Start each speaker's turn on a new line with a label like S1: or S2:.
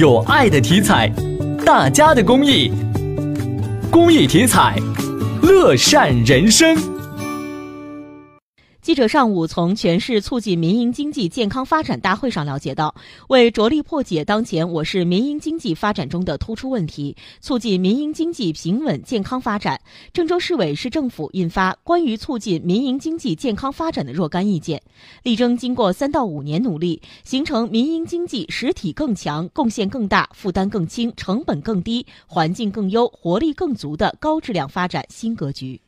S1: 有爱的体彩，大家的公益，公益体彩，乐善人生。
S2: 记者上午从全市促进民营经济健康发展大会上了解到，为着力破解当前我市民营经济发展中的突出问题，促进民营经济平稳健康发展，郑州市委市政府印发《关于促进民营经济健康发展的若干意见》，力争经过三到五年努力，形成民营经济实体更强、贡献更大、负担更轻、成本更低、环境更优、活力更足的高质量发展新格局。